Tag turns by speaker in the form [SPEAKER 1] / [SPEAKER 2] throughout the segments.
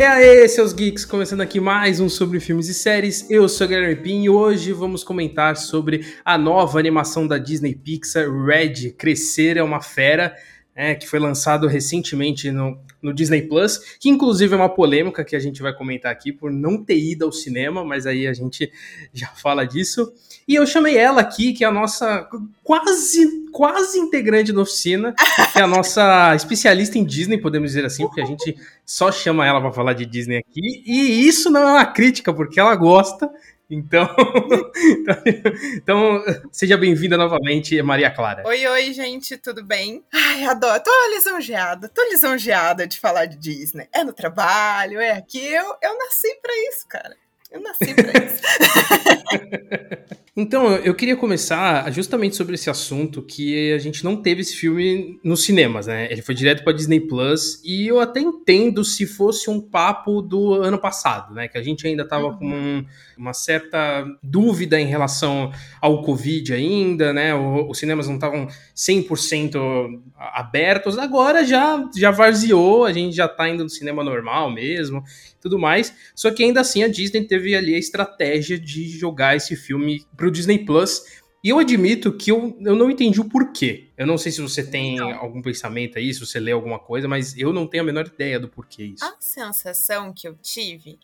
[SPEAKER 1] E aí, seus geeks, começando aqui mais um sobre filmes e séries. Eu sou o Guilherme Pin e hoje vamos comentar sobre a nova animação da Disney Pixar, Red, Crescer é uma Fera, é, que foi lançado recentemente no, no Disney Plus, que inclusive é uma polêmica que a gente vai comentar aqui por não ter ido ao cinema, mas aí a gente já fala disso. E eu chamei ela aqui, que é a nossa quase, quase integrante da oficina, que é a nossa especialista em Disney, podemos dizer assim, porque a gente só chama ela para falar de Disney aqui. E isso não é uma crítica, porque ela gosta. Então, então, seja bem-vinda novamente, Maria Clara.
[SPEAKER 2] Oi, oi, gente, tudo bem? Ai, adoro, tô lisonjeada, tô lisonjeada de falar de Disney. É no trabalho, é aqui, eu, eu nasci para isso, cara. Eu nasci pra isso.
[SPEAKER 1] então, eu queria começar justamente sobre esse assunto que a gente não teve esse filme nos cinemas, né? Ele foi direto para Disney Plus e eu até entendo se fosse um papo do ano passado, né? Que a gente ainda tava uhum. com um, uma certa dúvida em relação ao Covid ainda, né? O, os cinemas não estavam 100% abertos. Agora já já varzeou, a gente já tá indo no cinema normal mesmo tudo mais. Só que ainda assim a Disney teve ali a estratégia de jogar esse filme pro Disney Plus. E eu admito que eu, eu não entendi o porquê. Eu não sei se você tem então, algum pensamento aí, se você lê alguma coisa, mas eu não tenho a menor ideia do porquê isso.
[SPEAKER 2] A sensação que eu tive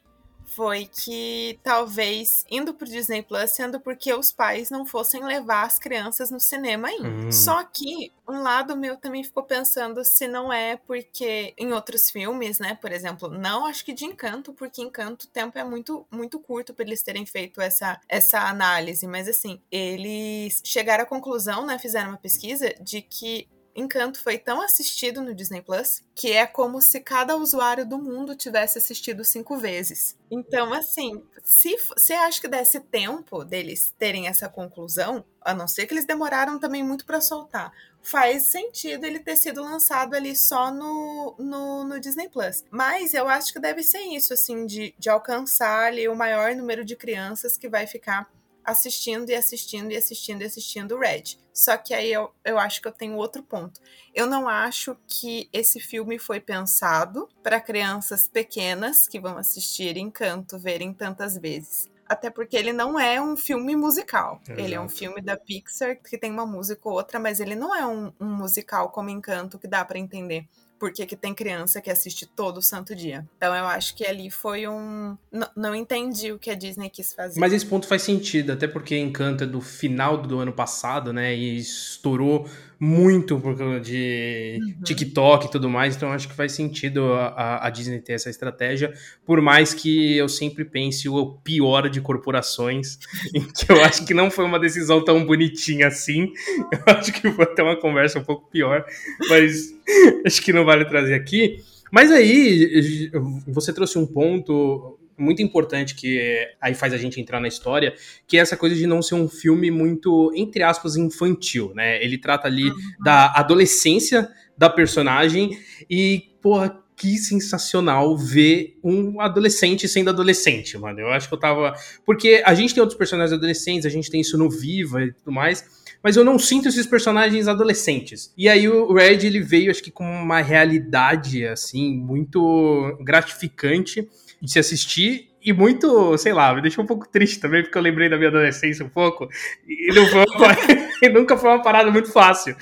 [SPEAKER 2] foi que talvez indo pro Disney Plus sendo porque os pais não fossem levar as crianças no cinema ainda. Hum. Só que um lado meu também ficou pensando se não é porque em outros filmes, né, por exemplo, não acho que de Encanto, porque Encanto o tempo é muito muito curto para eles terem feito essa essa análise, mas assim, eles chegaram à conclusão, né, fizeram uma pesquisa de que Encanto foi tão assistido no Disney Plus que é como se cada usuário do mundo tivesse assistido cinco vezes. Então, assim, se você acha que desse tempo deles terem essa conclusão, a não ser que eles demoraram também muito para soltar, faz sentido ele ter sido lançado ali só no, no, no, Disney Plus. Mas eu acho que deve ser isso, assim, de, de alcançar ali o maior número de crianças que vai ficar assistindo e assistindo e assistindo e assistindo Red. Só que aí eu, eu acho que eu tenho outro ponto. Eu não acho que esse filme foi pensado para crianças pequenas que vão assistir Encanto verem tantas vezes. Até porque ele não é um filme musical. Exato. Ele é um filme da Pixar que tem uma música ou outra, mas ele não é um, um musical como Encanto que dá para entender porque que tem criança que assiste todo santo dia. Então eu acho que ali foi um. N não entendi o que a Disney quis fazer.
[SPEAKER 1] Mas esse ponto faz sentido, até porque Encanto é do final do ano passado, né? E estourou muito por causa de uhum. TikTok e tudo mais, então acho que faz sentido a, a, Disney ter essa estratégia, por mais que eu sempre pense o pior de corporações, em que eu acho que não foi uma decisão tão bonitinha assim, eu acho que foi até uma conversa um pouco pior, mas acho que não vale trazer aqui. Mas aí, você trouxe um ponto muito importante que aí faz a gente entrar na história, que é essa coisa de não ser um filme muito, entre aspas, infantil, né? Ele trata ali uhum. da adolescência da personagem e, porra, que sensacional ver um adolescente sendo adolescente, mano. Eu acho que eu tava. Porque a gente tem outros personagens adolescentes, a gente tem isso no Viva e tudo mais, mas eu não sinto esses personagens adolescentes. E aí o Red ele veio, acho que com uma realidade assim muito gratificante de se assistir e muito, sei lá, me deixou um pouco triste também, porque eu lembrei da minha adolescência um pouco, e, foi uma, e nunca foi uma parada muito fácil.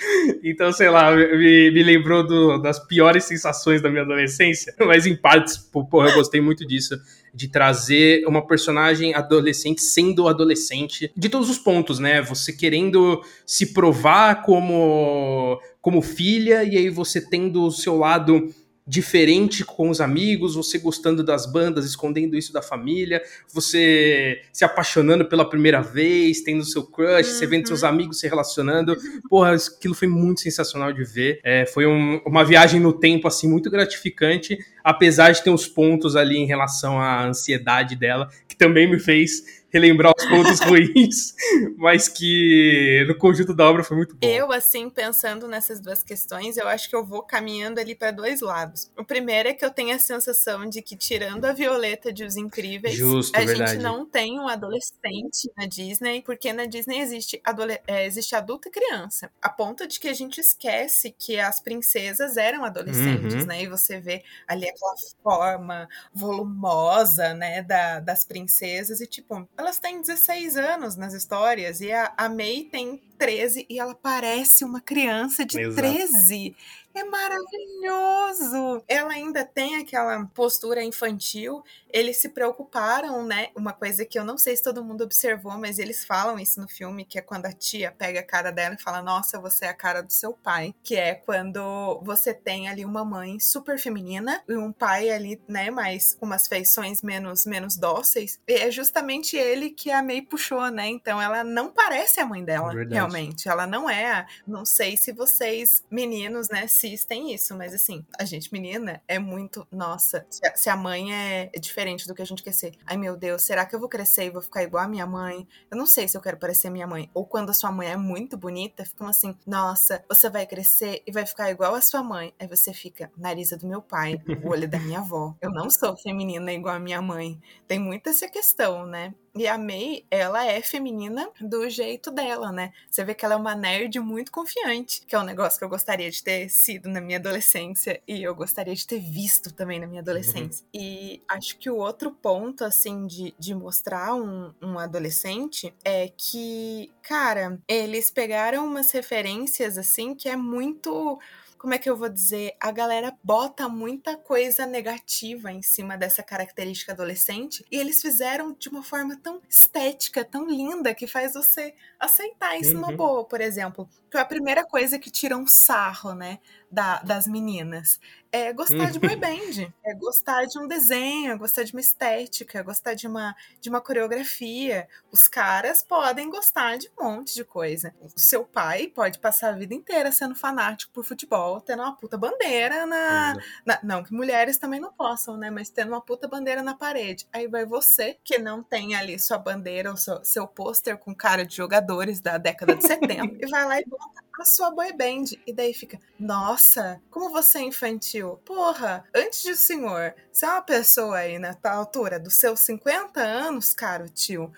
[SPEAKER 1] Então, sei lá, me, me lembrou do, das piores sensações da minha adolescência, mas em partes, porra, eu gostei muito disso, de trazer uma personagem adolescente sendo adolescente, de todos os pontos, né? Você querendo se provar como, como filha, e aí você tendo o seu lado diferente com os amigos, você gostando das bandas, escondendo isso da família, você se apaixonando pela primeira vez, tendo seu crush, uhum. você vendo seus uhum. amigos se relacionando. Porra, aquilo foi muito sensacional de ver. É, foi um, uma viagem no tempo, assim, muito gratificante, apesar de ter uns pontos ali em relação à ansiedade dela, que também me fez relembrar os pontos ruins, mas que no conjunto da obra foi muito bom.
[SPEAKER 2] Eu, assim, pensando nessas duas questões, eu acho que eu vou caminhando ali para dois lados. O primeiro é que eu tenho a sensação de que, tirando a Violeta de Os Incríveis,
[SPEAKER 1] Justo,
[SPEAKER 2] a
[SPEAKER 1] verdade.
[SPEAKER 2] gente não tem um adolescente na Disney, porque na Disney existe, é, existe adulto e criança. A ponto de que a gente esquece que as princesas eram adolescentes, uhum. né? E você vê ali aquela forma volumosa, né, da, das princesas, e tipo, elas têm 16 anos nas histórias, e a, a May tem 13 e ela parece uma criança de Exato. 13. É maravilhoso! Ela ainda tem aquela postura infantil. Eles se preocuparam, né? Uma coisa que eu não sei se todo mundo observou, mas eles falam isso no filme, que é quando a tia pega a cara dela e fala: Nossa, você é a cara do seu pai. Que é quando você tem ali uma mãe super feminina e um pai ali, né, mais com umas feições menos, menos dóceis. E é justamente ele que a May puxou, né? Então ela não parece a mãe dela, Verdade. realmente. Ela não é. Não sei se vocês, meninos, né, assistem isso, mas assim, a gente menina é muito, nossa, se a, mãe é, é, diferente do que a gente quer ser. Ai meu Deus, será que eu vou crescer e vou ficar igual a minha mãe? Eu não sei se eu quero parecer minha mãe. Ou quando a sua mãe é muito bonita, ficam assim, nossa, você vai crescer e vai ficar igual a sua mãe. Aí você fica, nariz do meu pai, o olho da minha avó. Eu não sou feminina igual a minha mãe. Tem muita essa questão, né? E a May, ela é feminina do jeito dela, né? Você vê que ela é uma nerd muito confiante, que é um negócio que eu gostaria de ter sido na minha adolescência e eu gostaria de ter visto também na minha adolescência. Uhum. E acho que o outro ponto, assim, de, de mostrar um, um adolescente é que, cara, eles pegaram umas referências, assim, que é muito como é que eu vou dizer? A galera bota muita coisa negativa em cima dessa característica adolescente e eles fizeram de uma forma tão estética, tão linda, que faz você aceitar isso uhum. numa boa, por exemplo. Foi a primeira coisa que tira um sarro, né? da, das meninas. É gostar de boy band, é gostar de um desenho, é gostar de uma estética, é gostar de uma, de uma coreografia. Os caras podem gostar de um monte de coisa. O seu pai pode passar a vida inteira sendo fanático por futebol, tendo uma puta bandeira na, na, Não que mulheres também não possam, né? Mas tendo uma puta bandeira na parede. Aí vai você, que não tem ali sua bandeira ou seu, seu pôster com cara de jogadores da década de 70, e vai lá e bota a sua boy band. E daí fica, nossa, como você é infantil. Porra, antes de o senhor ser uma pessoa aí na altura dos seus 50 anos, caro tio,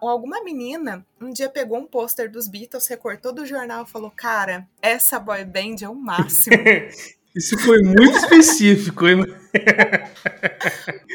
[SPEAKER 2] alguma menina um dia pegou um pôster dos Beatles, recortou do jornal e falou: Cara, essa boy band é o máximo.
[SPEAKER 1] Isso foi muito específico, hein?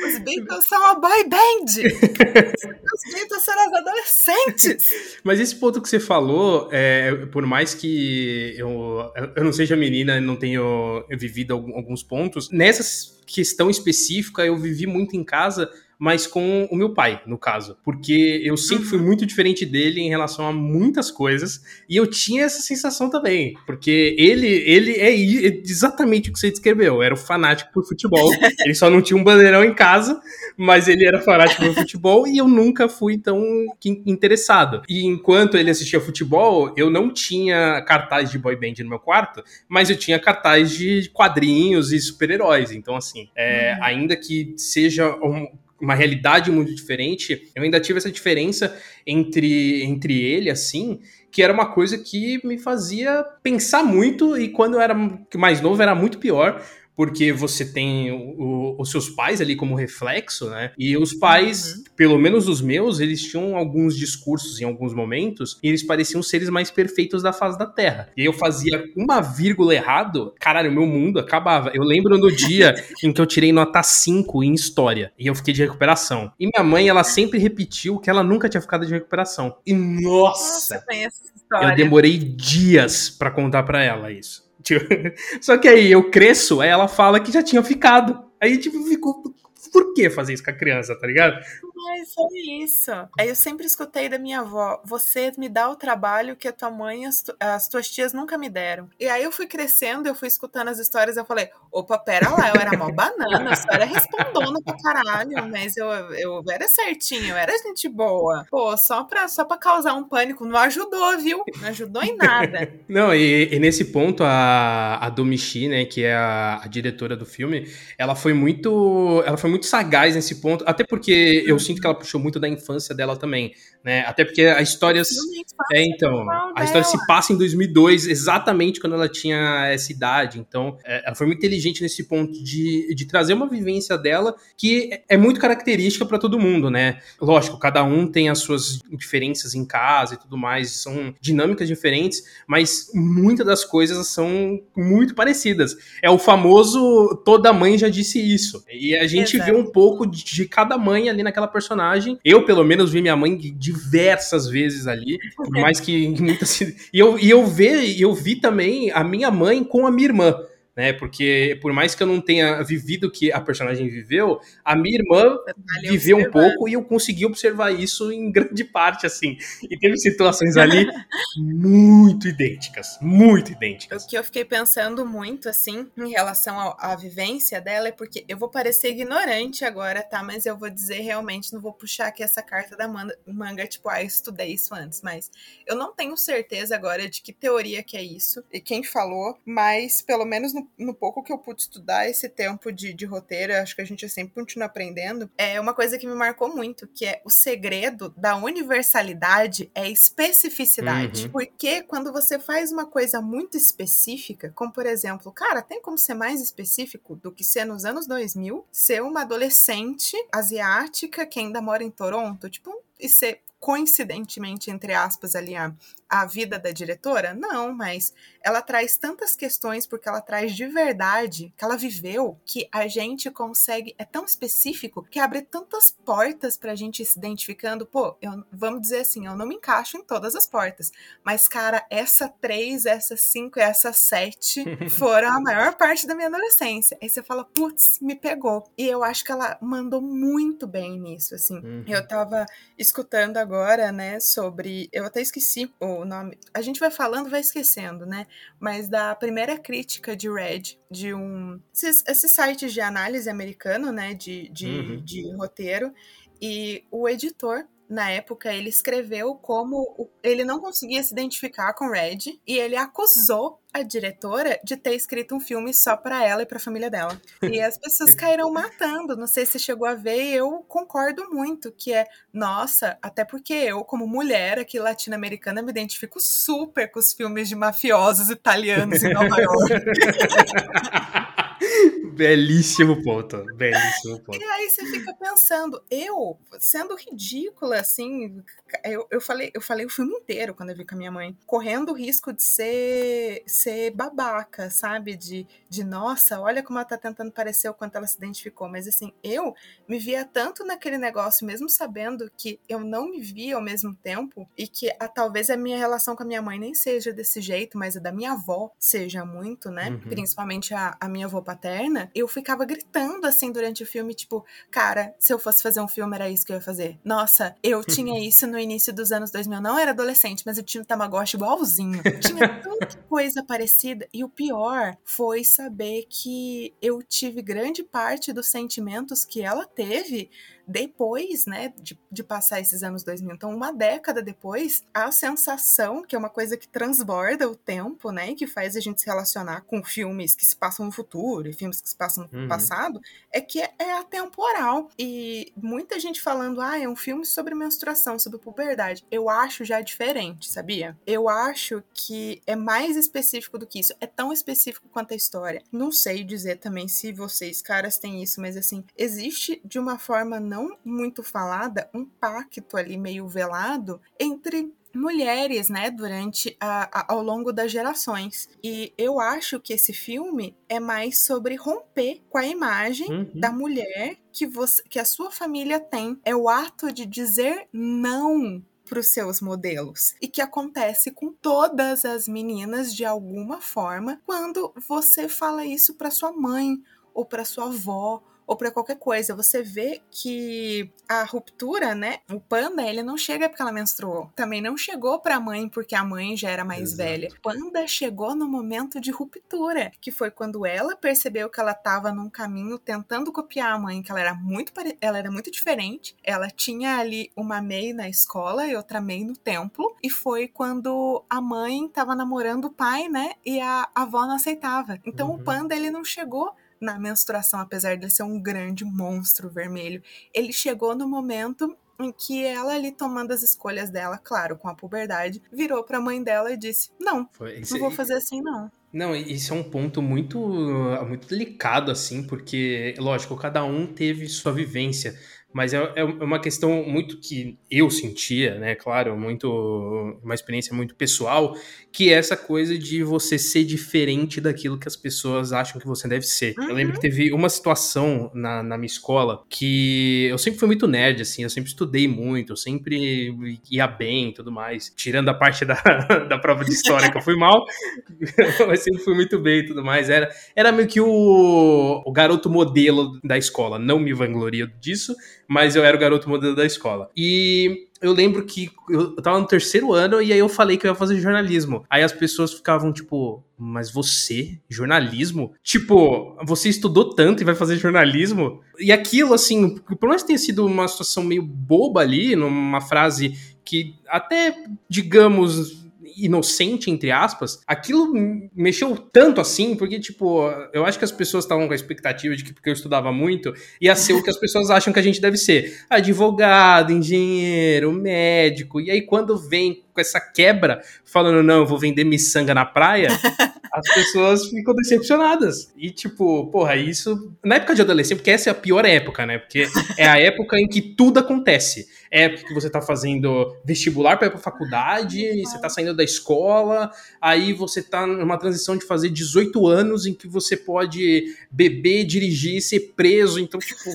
[SPEAKER 2] Os Beatles são uma boy band! Os Beatles são os adolescentes!
[SPEAKER 1] Mas esse ponto que você falou, é, por mais que eu, eu não seja menina, não tenho vivido alguns pontos, nessa questão específica eu vivi muito em casa mas com o meu pai, no caso. Porque eu sempre fui uhum. muito diferente dele em relação a muitas coisas. E eu tinha essa sensação também. Porque ele, ele é exatamente o que você descreveu. Era o fanático por futebol. ele só não tinha um bandeirão em casa, mas ele era fanático por futebol e eu nunca fui tão interessado. E enquanto ele assistia futebol, eu não tinha cartaz de boy band no meu quarto, mas eu tinha cartaz de quadrinhos e super-heróis. Então, assim, é, uhum. ainda que seja um, uma realidade muito diferente, eu ainda tive essa diferença entre, entre ele, assim, que era uma coisa que me fazia pensar muito e quando eu era mais novo era muito pior, porque você tem o, os seus pais ali como reflexo, né? E os pais, uhum. pelo menos os meus, eles tinham alguns discursos em alguns momentos e eles pareciam seres mais perfeitos da face da Terra. E eu fazia uma vírgula errado, caralho, meu mundo acabava. Eu lembro no dia em que eu tirei nota 5 em história e eu fiquei de recuperação. E minha mãe, ela sempre repetiu que ela nunca tinha ficado de recuperação. E nossa, nossa eu demorei dias para contar para ela isso. Tipo, só que aí eu cresço, aí ela fala que já tinha ficado. Aí, tipo, ficou por que fazer isso com a criança, tá ligado?
[SPEAKER 2] Mas foi isso. Aí eu sempre escutei da minha avó: você me dá o trabalho que a tua mãe as, tu, as tuas tias nunca me deram. E aí eu fui crescendo, eu fui escutando as histórias, eu falei: opa, pera lá, eu era mó banana, eu era respondona pra caralho, mas eu, eu era certinho, eu era gente boa. Pô, só pra, só pra causar um pânico, não ajudou, viu? Não ajudou em nada.
[SPEAKER 1] não, e, e, nesse ponto, a, a Domichi, né, que é a, a diretora do filme, ela foi muito. Ela foi muito sagaz nesse ponto, até porque eu sinto sinto que ela puxou muito da infância dela também, né? Até porque a história é então, a história se passa em 2002, exatamente quando ela tinha essa idade. Então, é, ela foi muito inteligente nesse ponto de, de trazer uma vivência dela que é muito característica para todo mundo, né? Lógico, cada um tem as suas diferenças em casa e tudo mais, são dinâmicas diferentes, mas muitas das coisas são muito parecidas. É o famoso toda mãe já disse isso. E a gente Exato. vê um pouco de cada mãe ali naquela personagem. Eu, pelo menos, vi minha mãe diversas vezes ali, por mais que muitas. E eu, e eu, vi, eu vi também a minha mãe com a minha irmã né? Porque por mais que eu não tenha vivido o que a personagem viveu, a minha irmã viveu um pouco e eu consegui observar isso em grande parte, assim. E teve situações ali muito idênticas, muito idênticas.
[SPEAKER 2] O que eu fiquei pensando muito, assim, em relação à vivência dela é porque eu vou parecer ignorante agora, tá? Mas eu vou dizer realmente, não vou puxar aqui essa carta da manga, tipo, ah, eu estudei isso antes, mas eu não tenho certeza agora de que teoria que é isso e quem falou, mas pelo menos no no, pouco que eu pude estudar esse tempo de, de roteiro, acho que a gente sempre continua aprendendo, é uma coisa que me marcou muito, que é o segredo da universalidade é especificidade. Uhum. Porque quando você faz uma coisa muito específica, como por exemplo, cara, tem como ser mais específico do que ser nos anos 2000, ser uma adolescente asiática que ainda mora em Toronto, tipo, e ser coincidentemente, entre aspas, ali a, a vida da diretora? Não, mas ela traz tantas questões porque ela traz de verdade que ela viveu que a gente consegue, é tão específico que abre tantas portas pra gente se identificando. Pô, eu, vamos dizer assim, eu não me encaixo em todas as portas, mas cara, essa três, essa cinco e essa sete foram a maior parte da minha adolescência. Aí você fala, putz, me pegou. E eu acho que ela mandou muito bem nisso, assim. Uhum. Eu tava escutando agora né, sobre. Eu até esqueci o nome. A gente vai falando, vai esquecendo, né? Mas da primeira crítica de Red, de um. Esses, esses sites de análise americano, né, de, de, uhum. de roteiro. E o editor na época, ele escreveu como ele não conseguia se identificar com Red e ele acusou a diretora de ter escrito um filme só para ela e para a família dela. E as pessoas caíram matando. Não sei se chegou a ver, e eu concordo muito que é, nossa, até porque eu como mulher aqui latino-americana me identifico super com os filmes de mafiosos italianos em Nova York.
[SPEAKER 1] Belíssimo ponto, belíssimo ponto.
[SPEAKER 2] E aí você fica pensando, eu, sendo ridícula, assim, eu, eu, falei, eu falei o filme inteiro quando eu vi com a minha mãe, correndo o risco de ser, ser babaca, sabe? De, de, nossa, olha como ela tá tentando parecer o quanto ela se identificou. Mas assim, eu me via tanto naquele negócio, mesmo sabendo que eu não me via ao mesmo tempo, e que a, talvez a minha relação com a minha mãe nem seja desse jeito, mas a da minha avó seja muito, né? Uhum. Principalmente a, a minha avó paterna, eu ficava gritando assim durante o filme, tipo, cara, se eu fosse fazer um filme, era isso que eu ia fazer. Nossa, eu tinha isso no início dos anos 2000, não era adolescente, mas eu tinha um Tamagotchi igualzinho. Tinha tanta coisa parecida. E o pior foi saber que eu tive grande parte dos sentimentos que ela teve depois, né, de, de passar esses anos 2000. Então, uma década depois, a sensação, que é uma coisa que transborda o tempo, né, que faz a gente se relacionar com filmes que se passam no futuro e filmes que se passam no uhum. passado, é que é, é atemporal. E muita gente falando, ah, é um filme sobre menstruação, sobre puberdade. Eu acho já diferente, sabia? Eu acho que é mais específico do que isso. É tão específico quanto a história. Não sei dizer também se vocês, caras, têm isso, mas assim, existe de uma forma não não muito falada, um pacto ali meio velado entre mulheres, né, durante a, a, ao longo das gerações. E eu acho que esse filme é mais sobre romper com a imagem uhum. da mulher que você, que a sua família tem. É o ato de dizer não para os seus modelos e que acontece com todas as meninas de alguma forma quando você fala isso para sua mãe ou para sua avó ou para qualquer coisa. Você vê que a ruptura, né? O panda, ele não chega porque ela menstruou. Também não chegou para a mãe porque a mãe já era mais Exato. velha. O panda chegou no momento de ruptura, que foi quando ela percebeu que ela estava num caminho tentando copiar a mãe, que ela era muito ela era muito diferente. Ela tinha ali uma Mei na escola e outra Mei no templo, e foi quando a mãe estava namorando o pai, né? E a avó não aceitava. Então uhum. o panda ele não chegou na menstruação, apesar de ser um grande monstro vermelho. Ele chegou no momento em que ela ali tomando as escolhas dela, claro, com a puberdade, virou para a mãe dela e disse: "Não, Foi, não vou fazer assim não".
[SPEAKER 1] Não, isso é um ponto muito muito delicado assim, porque lógico, cada um teve sua vivência mas é, é uma questão muito que eu sentia, né? Claro, muito uma experiência muito pessoal, que é essa coisa de você ser diferente daquilo que as pessoas acham que você deve ser. Uhum. Eu lembro que uhum. teve uma situação na, na minha escola que eu sempre fui muito nerd, assim, eu sempre estudei muito, eu sempre ia bem e tudo mais. Tirando a parte da, da prova de história que eu fui mal, mas sempre fui muito bem e tudo mais. Era, era meio que o, o garoto modelo da escola. Não me vanglorio disso, mas eu era o garoto modelo da escola. E eu lembro que eu tava no terceiro ano e aí eu falei que eu ia fazer jornalismo. Aí as pessoas ficavam tipo, mas você, jornalismo? Tipo, você estudou tanto e vai fazer jornalismo? E aquilo, assim, por mais que tenha sido uma situação meio boba ali, numa frase que até, digamos, inocente, entre aspas, aquilo mexeu tanto assim, porque, tipo, eu acho que as pessoas estavam com a expectativa de que, porque eu estudava muito, ia ser o que as pessoas acham que a gente deve ser: advogado, engenheiro, médico. E aí, quando vem com essa quebra, falando, não, eu vou vender miçanga na praia, as pessoas ficam decepcionadas. E, tipo, porra, isso. Na época de adolescente, porque essa é a pior época, né? Porque é a época em que tudo acontece. É época que você tá fazendo vestibular para ir pra faculdade, você tá saindo da escola, aí você tá numa transição de fazer 18 anos em que você pode beber, dirigir, ser preso. Então, tipo,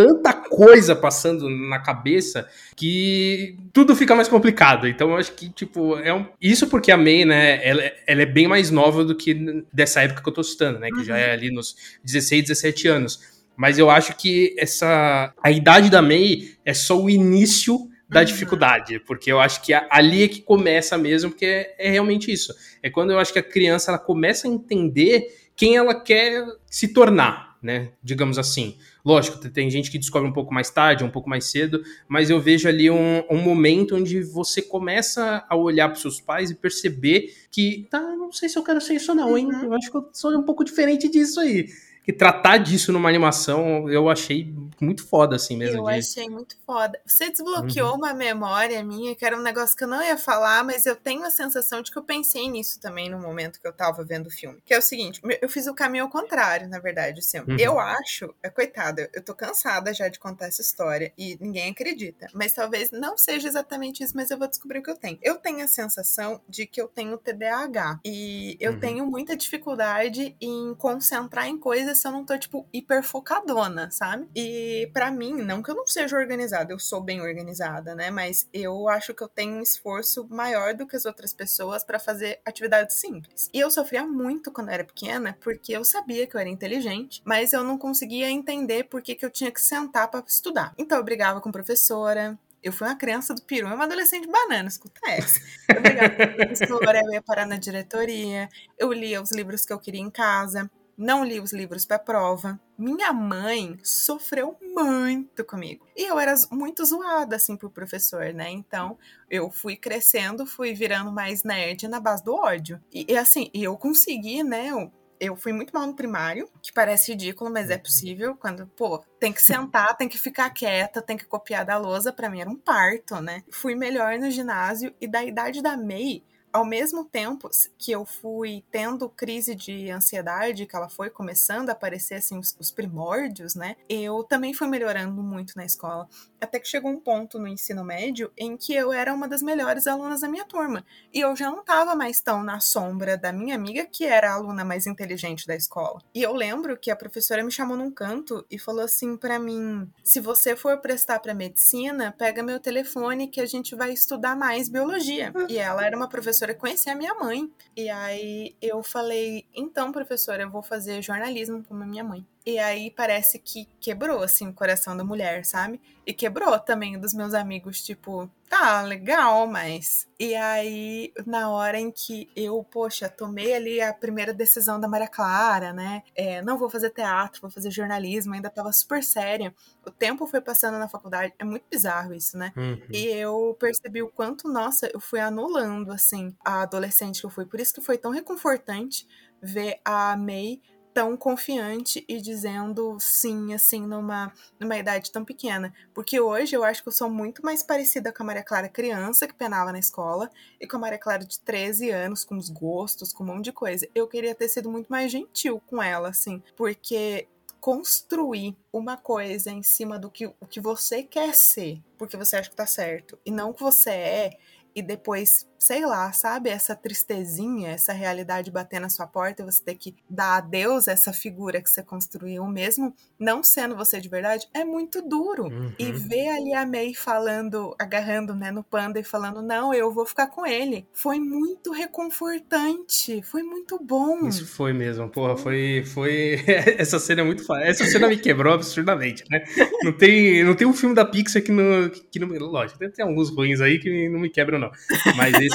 [SPEAKER 1] tanta coisa passando na cabeça que tudo fica mais complicado. Então eu acho que, tipo, é um... isso porque a May, né, ela, ela, é bem mais nova do que dessa época que eu tô citando, né, que uhum. já é ali nos 16, 17 anos. Mas eu acho que essa a idade da May é só o início da uhum. dificuldade, porque eu acho que ali é que começa mesmo, porque é, é realmente isso. É quando eu acho que a criança ela começa a entender quem ela quer se tornar, né? Digamos assim. Lógico, tem gente que descobre um pouco mais tarde, um pouco mais cedo, mas eu vejo ali um, um momento onde você começa a olhar para seus pais e perceber que, tá, não sei se eu quero ser isso não, hein? Uhum. Eu acho que eu sou um pouco diferente disso aí que tratar disso numa animação eu achei muito foda, assim mesmo.
[SPEAKER 2] Eu de... achei muito foda. Você desbloqueou uhum. uma memória minha, que era um negócio que eu não ia falar, mas eu tenho a sensação de que eu pensei nisso também no momento que eu tava vendo o filme. Que é o seguinte: eu fiz o caminho ao contrário, na verdade, assim. Uhum. Eu acho, é coitada, eu tô cansada já de contar essa história e ninguém acredita. Mas talvez não seja exatamente isso, mas eu vou descobrir o que eu tenho. Eu tenho a sensação de que eu tenho TDAH. E eu uhum. tenho muita dificuldade em concentrar em coisas se eu não tô, tipo, hiper focadona, sabe? E para mim, não que eu não seja organizada, eu sou bem organizada, né? Mas eu acho que eu tenho um esforço maior do que as outras pessoas para fazer atividades simples. E eu sofria muito quando eu era pequena, porque eu sabia que eu era inteligente, mas eu não conseguia entender por que, que eu tinha que sentar para estudar. Então eu brigava com professora, eu fui uma criança do peru, uma adolescente banana, escuta essa. Eu brigava com professora, eu ia parar na diretoria, eu lia os livros que eu queria em casa não li os livros para prova. Minha mãe sofreu muito comigo. E eu era muito zoada, assim, pro professor, né? Então, eu fui crescendo, fui virando mais nerd na base do ódio. E, e assim, eu consegui, né? Eu, eu fui muito mal no primário, que parece ridículo, mas é possível. Quando, pô, tem que sentar, tem que ficar quieta, tem que copiar da lousa, para mim era um parto, né? Fui melhor no ginásio e da idade da MEI, ao mesmo tempo que eu fui tendo crise de ansiedade, que ela foi começando a aparecer assim os, os, primórdios, né? Eu também fui melhorando muito na escola, até que chegou um ponto no ensino médio em que eu era uma das melhores alunas da minha turma e eu já não estava mais tão na sombra da minha amiga que era a aluna mais inteligente da escola. E eu lembro que a professora me chamou num canto e falou assim para mim: "Se você for prestar para medicina, pega meu telefone que a gente vai estudar mais biologia". E ela era uma professora professora conhecia a minha mãe. E aí eu falei, então, professora, eu vou fazer jornalismo como a minha mãe. E aí parece que quebrou, assim, o coração da mulher, sabe? E quebrou também dos meus amigos, tipo, tá, legal, mas. E aí, na hora em que eu, poxa, tomei ali a primeira decisão da Maria Clara, né? É, não vou fazer teatro, vou fazer jornalismo, ainda tava super séria. O tempo foi passando na faculdade, é muito bizarro isso, né? Uhum. E eu percebi o quanto, nossa, eu fui anulando, assim, a adolescente que eu fui. Por isso que foi tão reconfortante ver a May tão confiante e dizendo sim, assim, numa, numa idade tão pequena. Porque hoje eu acho que eu sou muito mais parecida com a Maria Clara criança, que penava na escola, e com a Maria Clara de 13 anos, com os gostos, com um monte de coisa. Eu queria ter sido muito mais gentil com ela, assim, porque construir uma coisa em cima do que, o que você quer ser, porque você acha que tá certo, e não o que você é, e depois sei lá, sabe? Essa tristezinha, essa realidade bater na sua porta e você ter que dar adeus a essa figura que você construiu, mesmo não sendo você de verdade, é muito duro. Uhum. E ver ali a May falando, agarrando né, no panda e falando, não, eu vou ficar com ele, foi muito reconfortante, foi muito bom.
[SPEAKER 1] Isso foi mesmo, porra, foi. foi... essa cena é muito. Essa cena me quebrou absurdamente, né? Não tem, não tem um filme da Pixar que não. Que não lógico, tem alguns ruins aí que não me quebram, não. Mas esse.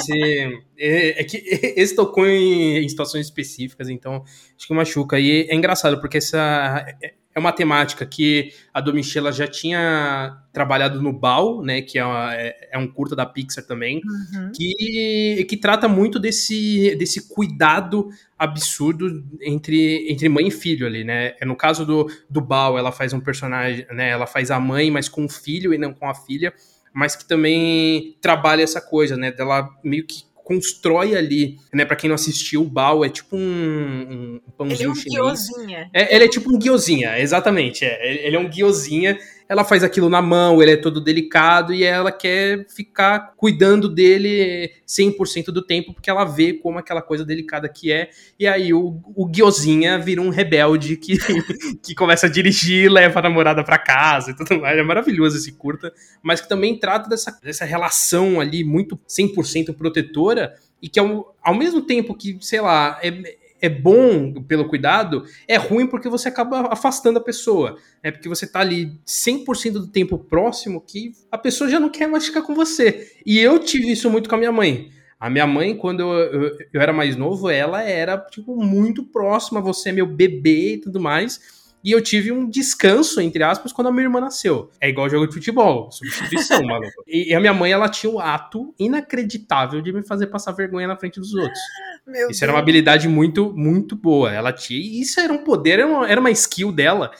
[SPEAKER 1] É, é, que esse tocou em, em, situações específicas, então acho que machuca. E é engraçado, porque essa é, é uma temática que a Domichela já tinha trabalhado no Bal, né? Que é, uma, é, é, um curta da Pixar também, uhum. que, que trata muito desse, desse cuidado absurdo entre, entre mãe e filho ali, né? É no caso do, do Bal, ela faz um personagem, né? Ela faz a mãe, mas com o filho e não com a filha mas que também trabalha essa coisa, né? Dela meio que constrói ali, né? Para quem não assistiu, o bao é tipo um, um pãozinho ele é um chinês. Guiozinha. É, ele é tipo um guiozinha, exatamente. É. Ele é um guiozinha ela faz aquilo na mão, ele é todo delicado e ela quer ficar cuidando dele 100% do tempo, porque ela vê como aquela coisa delicada que é. E aí o, o Guiozinha vira um rebelde que, que começa a dirigir, leva a namorada para casa e tudo mais. É maravilhoso esse curta, mas que também trata dessa, dessa relação ali muito 100% protetora e que ao, ao mesmo tempo que, sei lá, é, é bom pelo cuidado, é ruim porque você acaba afastando a pessoa. É porque você tá ali 100% do tempo próximo que a pessoa já não quer mais ficar com você. E eu tive isso muito com a minha mãe. A minha mãe, quando eu, eu, eu era mais novo, ela era, tipo, muito próxima, você é meu bebê e tudo mais. E eu tive um descanso, entre aspas, quando a minha irmã nasceu. É igual jogo de futebol, substituição, maluco. E, a minha mãe, ela tinha o ato inacreditável de me fazer passar vergonha na frente dos outros. Meu isso Deus. era uma habilidade muito, muito boa. Ela tinha. Isso era um poder, era uma, era uma skill dela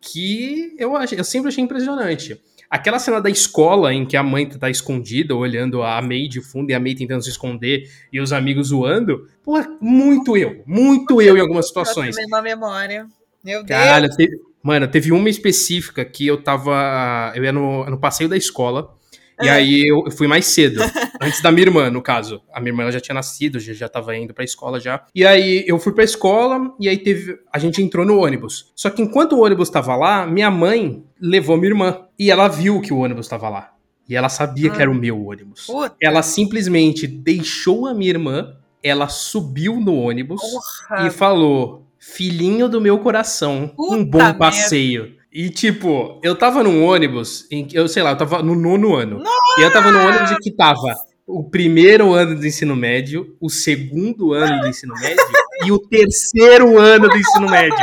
[SPEAKER 1] que eu, eu sempre achei impressionante. Aquela cena da escola em que a mãe tá escondida, olhando a May de fundo e a May tentando se esconder e os amigos zoando, pô, muito eu, muito eu em algumas situações.
[SPEAKER 2] Eu memória. Meu Deus.
[SPEAKER 1] Caralho, teve, mano, teve uma específica que eu tava. Eu ia no, no passeio da escola. E é. aí eu fui mais cedo, antes da minha irmã, no caso. A minha irmã já tinha nascido, já, já tava indo pra escola já. E aí eu fui pra escola e aí teve. A gente entrou no ônibus. Só que enquanto o ônibus tava lá, minha mãe levou minha irmã. E ela viu que o ônibus tava lá. E ela sabia que era o ah. meu ônibus. Puta. Ela simplesmente deixou a minha irmã, ela subiu no ônibus Porra. e falou: filhinho do meu coração, Puta um bom passeio. Merda. E, tipo, eu tava num ônibus, em, eu sei lá, eu tava no nono ano. Nossa! E eu tava num ônibus em que tava o primeiro ano do ensino médio, o segundo ano do ensino médio e o terceiro ano do ensino médio.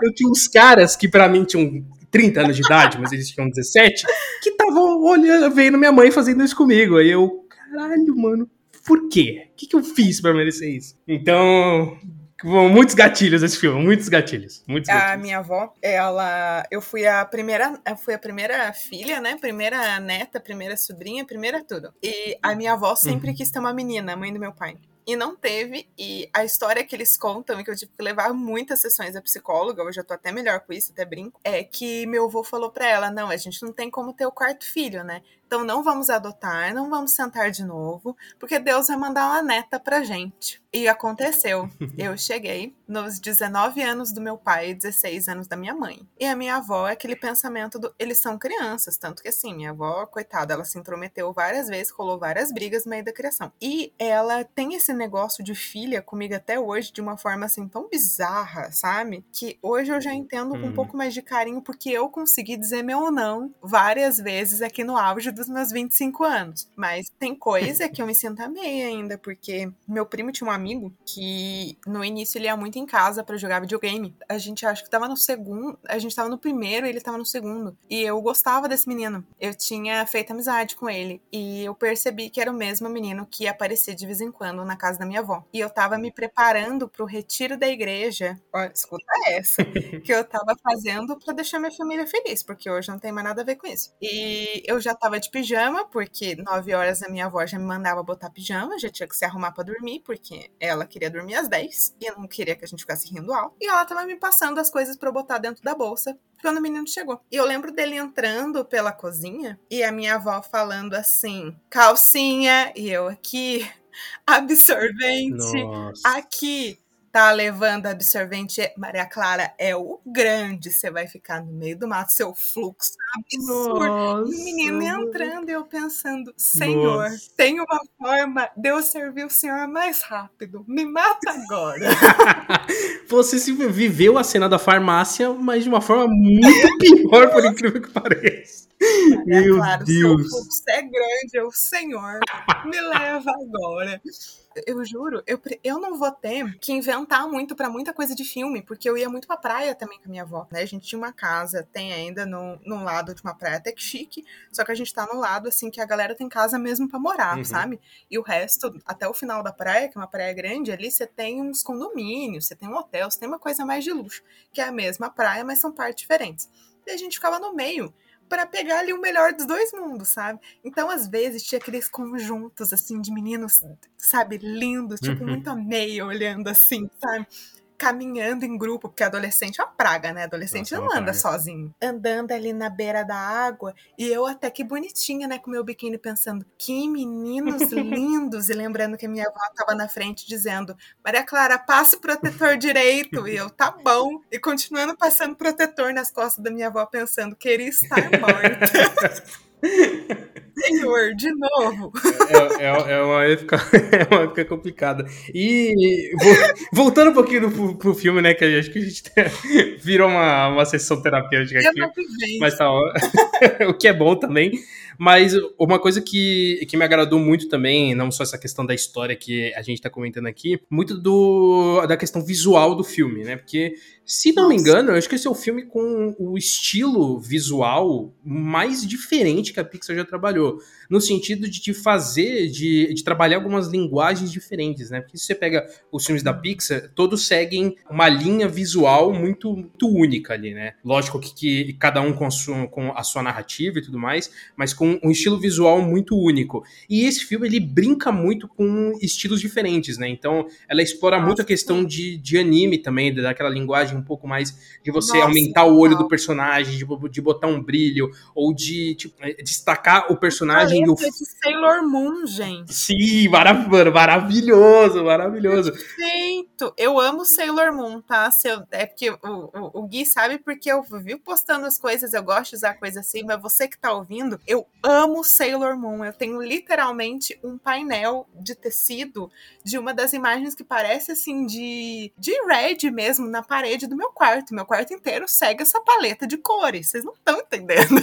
[SPEAKER 1] Eu tinha uns caras que para mim tinham 30 anos de idade, mas eles tinham 17, que estavam olhando, vendo minha mãe fazendo isso comigo. Aí eu, caralho, mano, por quê? O que, que eu fiz para merecer isso? Então, Muitos gatilhos esse filme, muitos gatilhos. Muitos
[SPEAKER 2] a
[SPEAKER 1] gatilhos.
[SPEAKER 2] minha avó, ela. Eu fui a primeira. Eu fui a primeira filha, né? Primeira neta, primeira sobrinha, primeira tudo. E a minha avó sempre uhum. quis ter uma menina, mãe do meu pai. E não teve, e a história que eles contam, e que eu tive que levar muitas sessões a psicóloga, hoje eu tô até melhor com isso, até brinco, é que meu avô falou pra ela: não, a gente não tem como ter o quarto filho, né? Então não vamos adotar, não vamos sentar de novo, porque Deus vai mandar uma neta pra gente. E aconteceu. Eu cheguei nos 19 anos do meu pai e 16 anos da minha mãe. E a minha avó é aquele pensamento do eles são crianças, tanto que assim, minha avó, coitada, ela se intrometeu várias vezes, rolou várias brigas no meio da criação. E ela tem esse negócio de filha comigo até hoje de uma forma assim tão bizarra, sabe? Que hoje eu já entendo com um uhum. pouco mais de carinho porque eu consegui dizer meu não várias vezes aqui no auge dos meus 25 anos. Mas tem coisa que eu me sinto meia ainda, porque meu primo tinha um amigo que no início ele ia muito em casa para jogar videogame. A gente acho que tava no segundo, a gente tava no primeiro e ele tava no segundo. E eu gostava desse menino. Eu tinha feito amizade com ele e eu percebi que era o mesmo menino que aparecia de vez em quando na casa da minha avó. E eu tava me preparando pro retiro da igreja. Ó, escuta essa, que eu tava fazendo para deixar minha família feliz, porque hoje não tem mais nada a ver com isso. E eu já tava de pijama, porque nove horas a minha avó já me mandava botar pijama, já tinha que se arrumar para dormir, porque ela queria dormir às 10 e eu não queria que a gente ficasse rindo alto. E ela tava me passando as coisas para eu botar dentro da bolsa quando o menino chegou. E eu lembro dele entrando pela cozinha e a minha avó falando assim: calcinha, e eu aqui, absorvente, Nossa. aqui, tá levando absorvente, Maria Clara é o grande, você vai ficar no meio do mato, seu fluxo absurdo. Nossa. E o menino entrando e eu pensando, Senhor, Nossa. tem uma forma de eu servir o Senhor mais rápido, me mata agora.
[SPEAKER 1] Você se viveu a cena da farmácia, mas de uma forma muito pior, por incrível que pareça.
[SPEAKER 2] Maria Meu Clara, Deus. seu fluxo é grande, é o Senhor, me leva agora eu juro, eu, eu não vou ter que inventar muito para muita coisa de filme, porque eu ia muito pra praia também com a minha avó, né? A gente tinha uma casa, tem ainda no, no lado de uma praia até que chique, só que a gente tá no lado, assim, que a galera tem casa mesmo para morar, uhum. sabe? E o resto, até o final da praia, que é uma praia grande, ali você tem uns condomínios, você tem um hotel, você tem uma coisa mais de luxo, que é a mesma praia, mas são partes diferentes. E a gente ficava no meio para pegar ali o melhor dos dois mundos, sabe? Então, às vezes, tinha aqueles conjuntos, assim, de meninos, sabe, lindos, tipo, uhum. muito meio olhando assim, sabe? Caminhando em grupo, porque adolescente é uma praga, né? Adolescente Nossa, não anda praga. sozinho. Andando ali na beira da água, e eu até que bonitinha, né, com meu biquíni, pensando, que meninos lindos, e lembrando que minha avó tava na frente dizendo, Maria Clara, passe o protetor direito, e eu, tá bom, e continuando passando protetor nas costas da minha avó, pensando, queria estar morta. Senhor, de novo.
[SPEAKER 1] É, é, é, uma época, é uma época complicada. E voltando um pouquinho pro, pro filme, né? Que acho que a gente virou uma, uma sessão terapêutica aqui. Mas tá, o que é bom também. Mas uma coisa que, que me agradou muito também, não só essa questão da história que a gente tá comentando aqui, muito do da questão visual do filme, né? Porque, se não Nossa. me engano, eu acho que esse é o filme com o estilo visual mais diferente que a Pixar já trabalhou no sentido de te fazer, de, de trabalhar algumas linguagens diferentes, né? Porque se você pega os filmes da Pixar, todos seguem uma linha visual muito, muito única ali, né? Lógico que, que cada um com a, sua, com a sua narrativa e tudo mais, mas com um estilo visual muito único. E esse filme, ele brinca muito com estilos diferentes, né? Então, ela explora Nossa, muito a questão de, de anime também, daquela linguagem um pouco mais de você Nossa, aumentar o olho do personagem, de, de botar um brilho, ou de tipo, destacar o personagem
[SPEAKER 2] o... de Sailor Moon, gente.
[SPEAKER 1] Sim, maravilhoso, maravilhoso, maravilhoso.
[SPEAKER 2] Perfeito. Eu amo Sailor Moon, tá? Eu, é porque o, o, o, Gui sabe porque eu vi postando as coisas, eu gosto de usar coisa assim, mas você que tá ouvindo, eu amo Sailor Moon. Eu tenho literalmente um painel de tecido de uma das imagens que parece assim de, de red mesmo na parede do meu quarto. Meu quarto inteiro segue essa paleta de cores. Vocês não estão entendendo.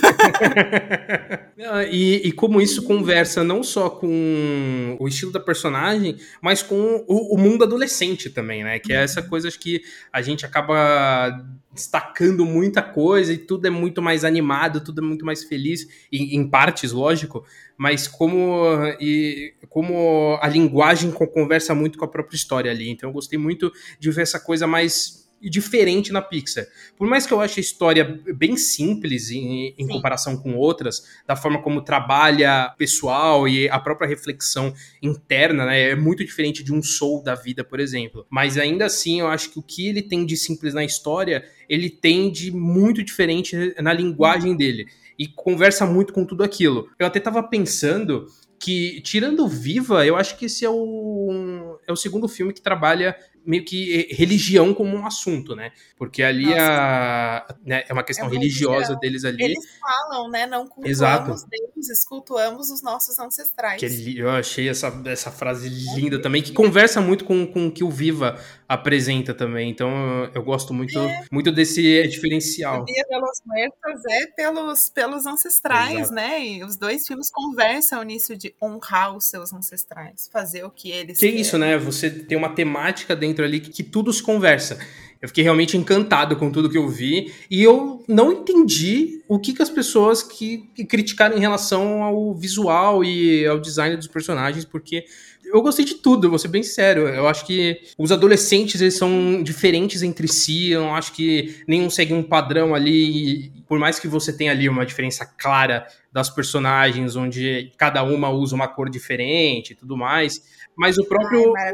[SPEAKER 1] e, e como isso conversa não só com o estilo da personagem, mas com o, o mundo adolescente também, né? Que é essa coisa que a gente acaba destacando muita coisa e tudo é muito mais animado, tudo é muito mais feliz, em, em partes, lógico, mas como, e, como a linguagem conversa muito com a própria história ali. Então eu gostei muito de ver essa coisa mais diferente na Pixar. Por mais que eu ache a história bem simples em, em comparação com outras, da forma como trabalha pessoal e a própria reflexão interna, né, é muito diferente de um Soul da vida, por exemplo. Mas ainda assim, eu acho que o que ele tem de simples na história, ele tem de muito diferente na linguagem dele. E conversa muito com tudo aquilo. Eu até tava pensando que, tirando Viva, eu acho que esse é o, é o segundo filme que trabalha meio que religião como um assunto, né? Porque ali a, né, é uma questão é religiosa deles ali.
[SPEAKER 2] Eles falam, né? Não cultuamos Exato. Deus, cultuamos os nossos ancestrais.
[SPEAKER 1] Que eu achei essa, essa frase linda também, que conversa muito com, com o que o Viva apresenta também. Então eu gosto muito, é. muito desse diferencial.
[SPEAKER 2] O Dia pelos Muertos é pelos, pelos ancestrais, Exato. né? E os dois filmes conversam nisso de honrar os seus ancestrais, fazer o que eles
[SPEAKER 1] Que querem. isso, né? Você tem uma temática dentro ali que, que tudo se conversa. Eu fiquei realmente encantado com tudo que eu vi e eu não entendi o que, que as pessoas que, que criticaram em relação ao visual e ao design dos personagens, porque eu gostei de tudo, vou ser bem sério. Eu acho que os adolescentes eles são diferentes entre si. Eu não acho que nenhum segue um padrão ali. Por mais que você tenha ali uma diferença clara das personagens, onde cada uma usa uma cor diferente e tudo mais. Mas o próprio,
[SPEAKER 2] Ai,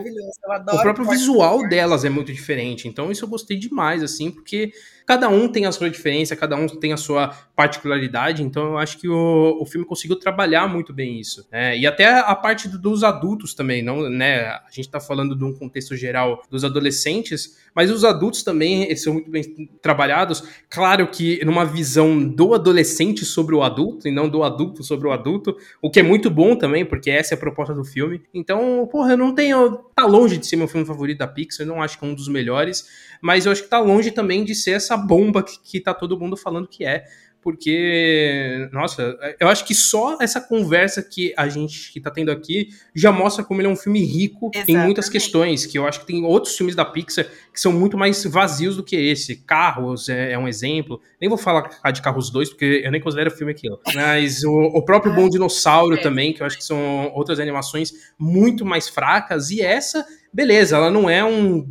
[SPEAKER 1] o próprio visual delas é muito diferente. Então isso eu gostei demais, assim, porque cada um tem a sua diferença, cada um tem a sua particularidade, então eu acho que o, o filme conseguiu trabalhar muito bem isso. Né? E até a parte dos adultos também, não, né? A gente está falando de um contexto geral dos adolescentes, mas os adultos também são muito bem trabalhados. Claro que numa visão do adolescente sobre o adulto e não do adulto sobre o adulto, o que é muito bom também, porque essa é a proposta do filme. Então, porra, eu não tenho. Tá longe de ser meu filme favorito da Pixar, eu não acho que é um dos melhores, mas eu acho que tá longe também de ser essa bomba que, que tá todo mundo falando que é porque, nossa, eu acho que só essa conversa que a gente que tá tendo aqui já mostra como ele é um filme rico Exatamente. em muitas questões, que eu acho que tem outros filmes da Pixar que são muito mais vazios do que esse. Carros é, é um exemplo. Nem vou falar de Carros 2, porque eu nem considero filme aquilo. Mas o, o próprio Bom Dinossauro é. também, que eu acho que são outras animações muito mais fracas, e essa, beleza, ela não é um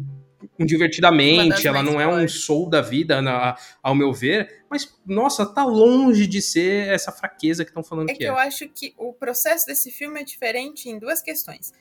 [SPEAKER 1] um divertidamente, ela não é um soul da vida, na, ao meu ver, mas, nossa, tá longe de ser essa fraqueza que estão falando
[SPEAKER 2] é
[SPEAKER 1] que,
[SPEAKER 2] que
[SPEAKER 1] é.
[SPEAKER 2] eu acho que o processo desse filme é diferente em duas questões.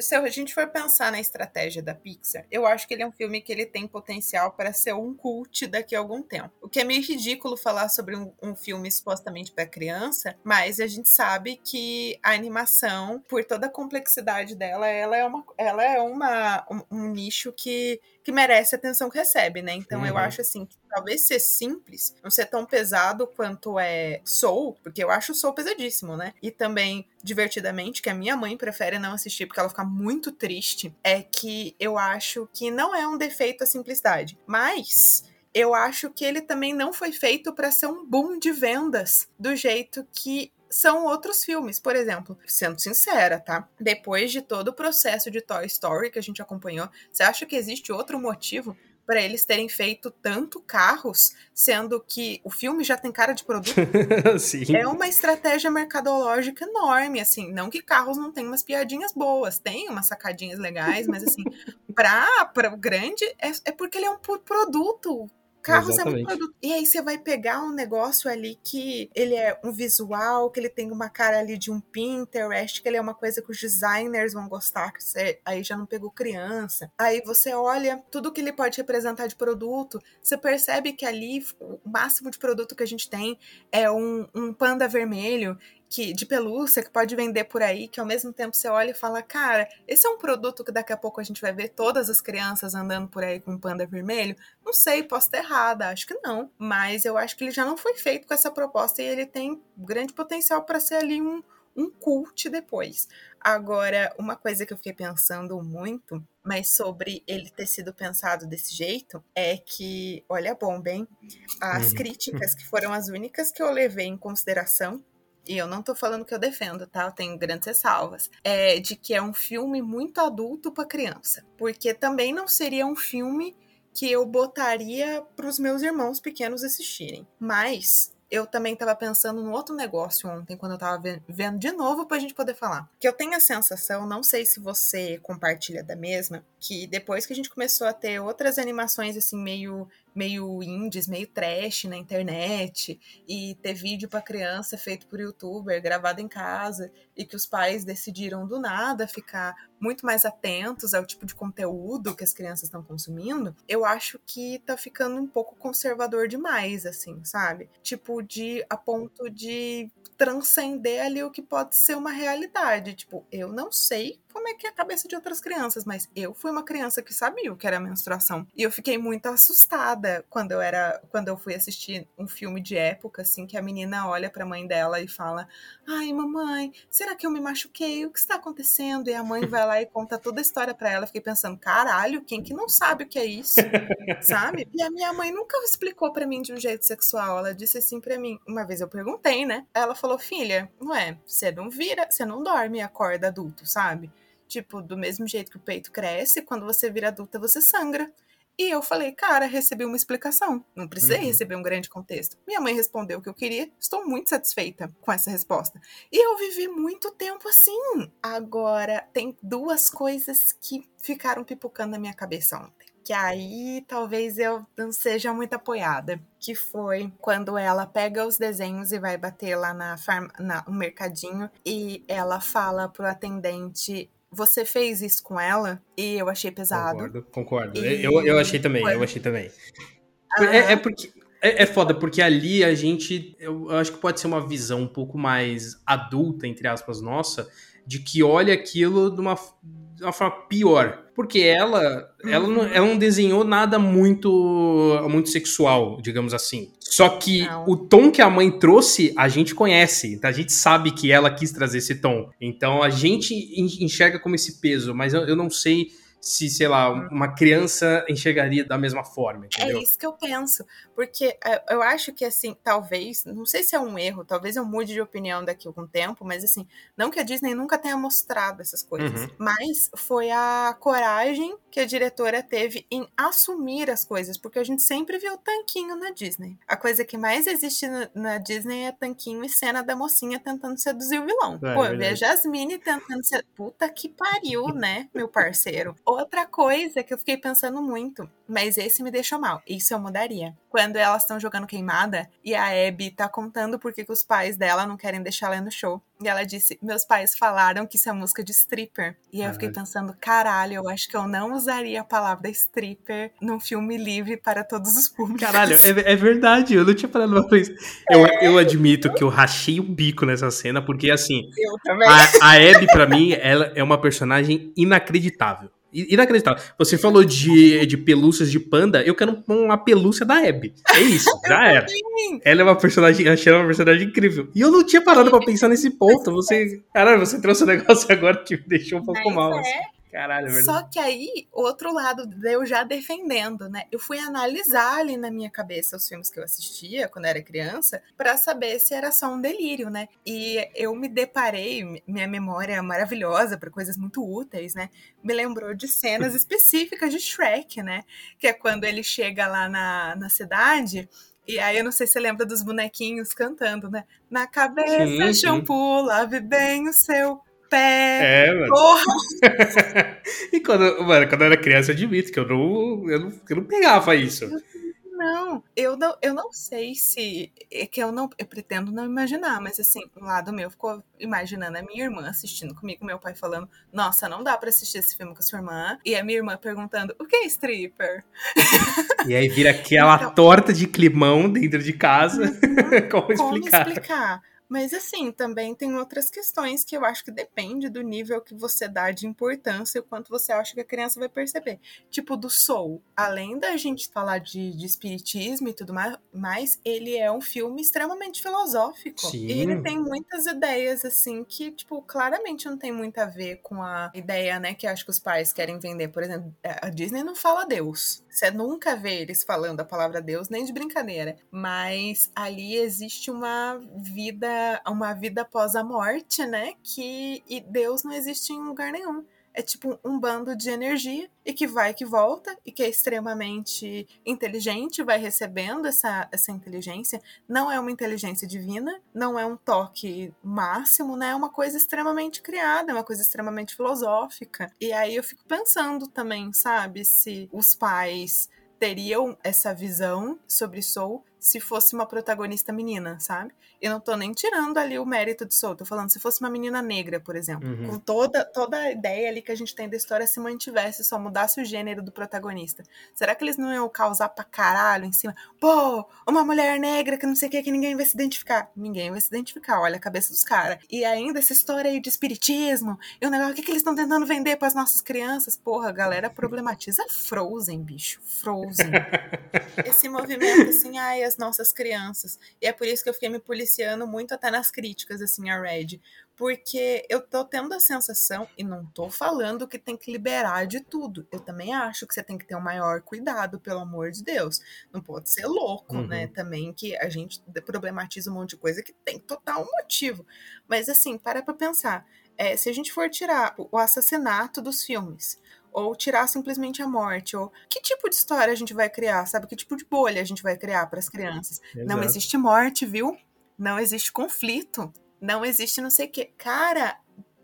[SPEAKER 2] Se a gente for pensar na estratégia da Pixar, eu acho que ele é um filme que ele tem potencial para ser um cult daqui a algum tempo. O que é meio ridículo falar sobre um, um filme supostamente para criança, mas a gente sabe que a animação, por toda a complexidade dela, ela é uma, ela é uma um, um nicho que que merece a atenção que recebe, né? Então uhum. eu acho assim que talvez ser simples, não ser tão pesado quanto é Soul, porque eu acho Soul pesadíssimo, né? E também divertidamente, que a minha mãe prefere não assistir porque ela fica muito triste, é que eu acho que não é um defeito a simplicidade, mas eu acho que ele também não foi feito para ser um boom de vendas do jeito que são outros filmes. Por exemplo, sendo sincera, tá? Depois de todo o processo de Toy Story que a gente acompanhou, você acha que existe outro motivo para eles terem feito tanto carros, sendo que o filme já tem cara de produto. É uma estratégia mercadológica enorme, assim, não que carros não tenham umas piadinhas boas, tem umas sacadinhas legais, mas assim, para o grande é, é porque ele é um produto Carros Exatamente. é muito produto. E aí você vai pegar um negócio ali que ele é um visual, que ele tem uma cara ali de um Pinterest, que ele é uma coisa que os designers vão gostar, que você aí já não pegou criança. Aí você olha tudo que ele pode representar de produto, você percebe que ali o máximo de produto que a gente tem é um, um panda vermelho que de pelúcia que pode vender por aí, que ao mesmo tempo você olha e fala, cara, esse é um produto que daqui a pouco a gente vai ver todas as crianças andando por aí com panda vermelho? Não sei, posso estar errada, acho que não. Mas eu acho que ele já não foi feito com essa proposta e ele tem grande potencial para ser ali um, um cult depois. Agora, uma coisa que eu fiquei pensando muito, mas sobre ele ter sido pensado desse jeito, é que, olha a bomba, hein? As uhum. críticas que foram as únicas que eu levei em consideração e eu não tô falando que eu defendo, tá? Eu tenho grandes ressalvas. É de que é um filme muito adulto para criança. Porque também não seria um filme que eu botaria para os meus irmãos pequenos assistirem. Mas eu também estava pensando no outro negócio ontem, quando eu estava vendo de novo para a gente poder falar. Que eu tenho a sensação, não sei se você compartilha da mesma, que depois que a gente começou a ter outras animações assim meio meio indies, meio trash na internet e ter vídeo para criança feito por youtuber, gravado em casa e que os pais decidiram do nada ficar muito mais atentos ao tipo de conteúdo que as crianças estão consumindo, eu acho que tá ficando um pouco conservador demais, assim, sabe? Tipo, de a ponto de transcender ali o que pode ser uma realidade. Tipo, eu não sei como é que é a cabeça de outras crianças, mas eu fui uma criança que sabia o que era menstruação. E eu fiquei muito assustada quando eu era, quando eu fui assistir um filme de época, assim, que a menina olha pra mãe dela e fala: Ai, mamãe, será que eu me machuquei? O que está acontecendo? E a mãe vai lá e conta toda a história pra ela. Eu fiquei pensando, caralho, quem que não sabe o que é isso? sabe? E a minha mãe nunca explicou para mim de um jeito sexual. Ela disse assim para mim, uma vez eu perguntei, né? Ela falou: "Filha, não é, você não vira, você não dorme e acorda adulto, sabe? Tipo, do mesmo jeito que o peito cresce, quando você vira adulta, você sangra." E eu falei, cara, recebi uma explicação. Não precisei uhum. receber um grande contexto. Minha mãe respondeu o que eu queria. Estou muito satisfeita com essa resposta. E eu vivi muito tempo assim. Agora, tem duas coisas que ficaram pipocando na minha cabeça ontem que aí talvez eu não seja muito apoiada, que foi quando ela pega os desenhos e vai bater lá na, farm, na no mercadinho e ela fala pro atendente você fez isso com ela e eu achei pesado.
[SPEAKER 1] Concordo, concordo. E... Eu, eu achei também, eu achei também. Ah. É, é, porque. É, é, foda, porque ali a gente. Eu, eu acho que pode ser uma visão um pouco mais adulta, entre aspas, nossa, de que olha aquilo de uma de uma forma pior. Porque ela, ela, não, ela não desenhou nada muito, muito sexual, digamos assim. Só que não. o tom que a mãe trouxe, a gente conhece. Então a gente sabe que ela quis trazer esse tom. Então a gente enxerga como esse peso, mas eu, eu não sei se, sei lá, uma criança enxergaria da mesma forma, é entendeu?
[SPEAKER 2] É isso que eu penso, porque é, eu acho que, assim, talvez, não sei se é um erro, talvez eu mude de opinião daqui a algum tempo, mas, assim, não que a Disney nunca tenha mostrado essas coisas, uhum. mas foi a coragem que a diretora teve em assumir as coisas, porque a gente sempre viu tanquinho na Disney. A coisa que mais existe na, Disney é tanquinho e cena da mocinha tentando seduzir o vilão. É, Pô, eu vi a Jasmine tentando ser... Puta que pariu, né, meu parceiro? Outra coisa que eu fiquei pensando muito, mas esse me deixou mal. Isso eu mudaria. Quando elas estão jogando queimada e a Abby tá contando por que os pais dela não querem deixar ela no show. E ela disse: Meus pais falaram que isso é música de stripper. E aí eu fiquei pensando: caralho, eu acho que eu não usaria a palavra stripper num filme livre para todos os públicos.
[SPEAKER 1] Caralho, é, é verdade, eu não tinha falado pra isso. Eu, eu admito que eu rachei o bico nessa cena, porque assim.
[SPEAKER 2] Eu também.
[SPEAKER 1] A, a Abby, pra mim, ela é uma personagem inacreditável. Inacreditável. Você falou de, de pelúcias de panda, eu quero uma pelúcia da Abby. É isso, já era. Ela é uma personagem, achei ela uma personagem incrível. E eu não tinha parado pra pensar nesse ponto. Você, caralho, você trouxe um negócio agora que me deixou um pouco Mas mal. É. Assim. Caralho, é
[SPEAKER 2] Só que aí, outro lado eu já defendendo, né? Eu fui analisar ali na minha cabeça os filmes que eu assistia quando era criança para saber se era só um delírio, né? E eu me deparei, minha memória é maravilhosa para coisas muito úteis, né? Me lembrou de cenas específicas de Shrek, né? Que é quando ele chega lá na, na cidade e aí eu não sei se você lembra dos bonequinhos cantando, né? Na cabeça, sim, shampoo, sim. lave bem o seu pé. É, mano. Porra!
[SPEAKER 1] e quando, mano, quando eu era criança, eu admito que eu não, eu não, eu não pegava isso.
[SPEAKER 2] Não, eu não, eu não sei se. É que eu não. Eu pretendo não imaginar, mas assim, um lado meu ficou imaginando a minha irmã assistindo comigo, meu pai falando: Nossa, não dá para assistir esse filme com a sua irmã. E a minha irmã perguntando: O que é stripper?
[SPEAKER 1] E aí vira aquela então, torta de climão dentro de casa. Uhum. como explicar?
[SPEAKER 2] Como explicar? Mas assim, também tem outras questões que eu acho que depende do nível que você dá de importância e o quanto você acha que a criança vai perceber. Tipo, do Soul. Além da gente falar de, de espiritismo e tudo mais, ele é um filme extremamente filosófico. Sim. E ele tem muitas ideias, assim, que, tipo, claramente não tem muito a ver com a ideia, né, que acho que os pais querem vender. Por exemplo, a Disney não fala Deus. Você nunca vê eles falando a palavra Deus, nem de brincadeira. Mas ali existe uma vida uma vida após a morte, né? Que e Deus não existe em lugar nenhum. É tipo um bando de energia e que vai que volta e que é extremamente inteligente, vai recebendo essa, essa inteligência. Não é uma inteligência divina, não é um toque máximo, né? É uma coisa extremamente criada, é uma coisa extremamente filosófica. E aí eu fico pensando também, sabe, se os pais teriam essa visão sobre Soul se fosse uma protagonista menina, sabe? Eu não tô nem tirando ali o mérito de Soul, tô falando se fosse uma menina negra, por exemplo, uhum. com toda, toda a ideia ali que a gente tem da história se mantivesse, só mudasse o gênero do protagonista. Será que eles não iam causar pra caralho em cima? Pô, uma mulher negra que não sei o que, que ninguém vai se identificar. Ninguém vai se identificar, olha a cabeça dos caras. E ainda essa história aí de espiritismo, e o negócio, o que, que eles estão tentando vender para as nossas crianças? Porra, a galera problematiza Frozen, bicho. Frozen. Esse movimento, assim, ai, as nossas crianças. E é por isso que eu fiquei me policiando muito até nas críticas, assim, a Red. Porque eu tô tendo a sensação, e não tô falando que tem que liberar de tudo. Eu também acho que você tem que ter um maior cuidado, pelo amor de Deus. Não pode ser louco, né? uhum. né? Também que a gente problematiza um monte de coisa que tem total motivo. Mas assim, para pra pensar. É, se a gente for tirar o assassinato dos filmes, ou tirar simplesmente a morte, ou que tipo de história a gente vai criar, sabe? Que tipo de bolha a gente vai criar para as crianças? Exato. Não existe morte, viu? Não existe conflito, não existe não sei o quê. Cara,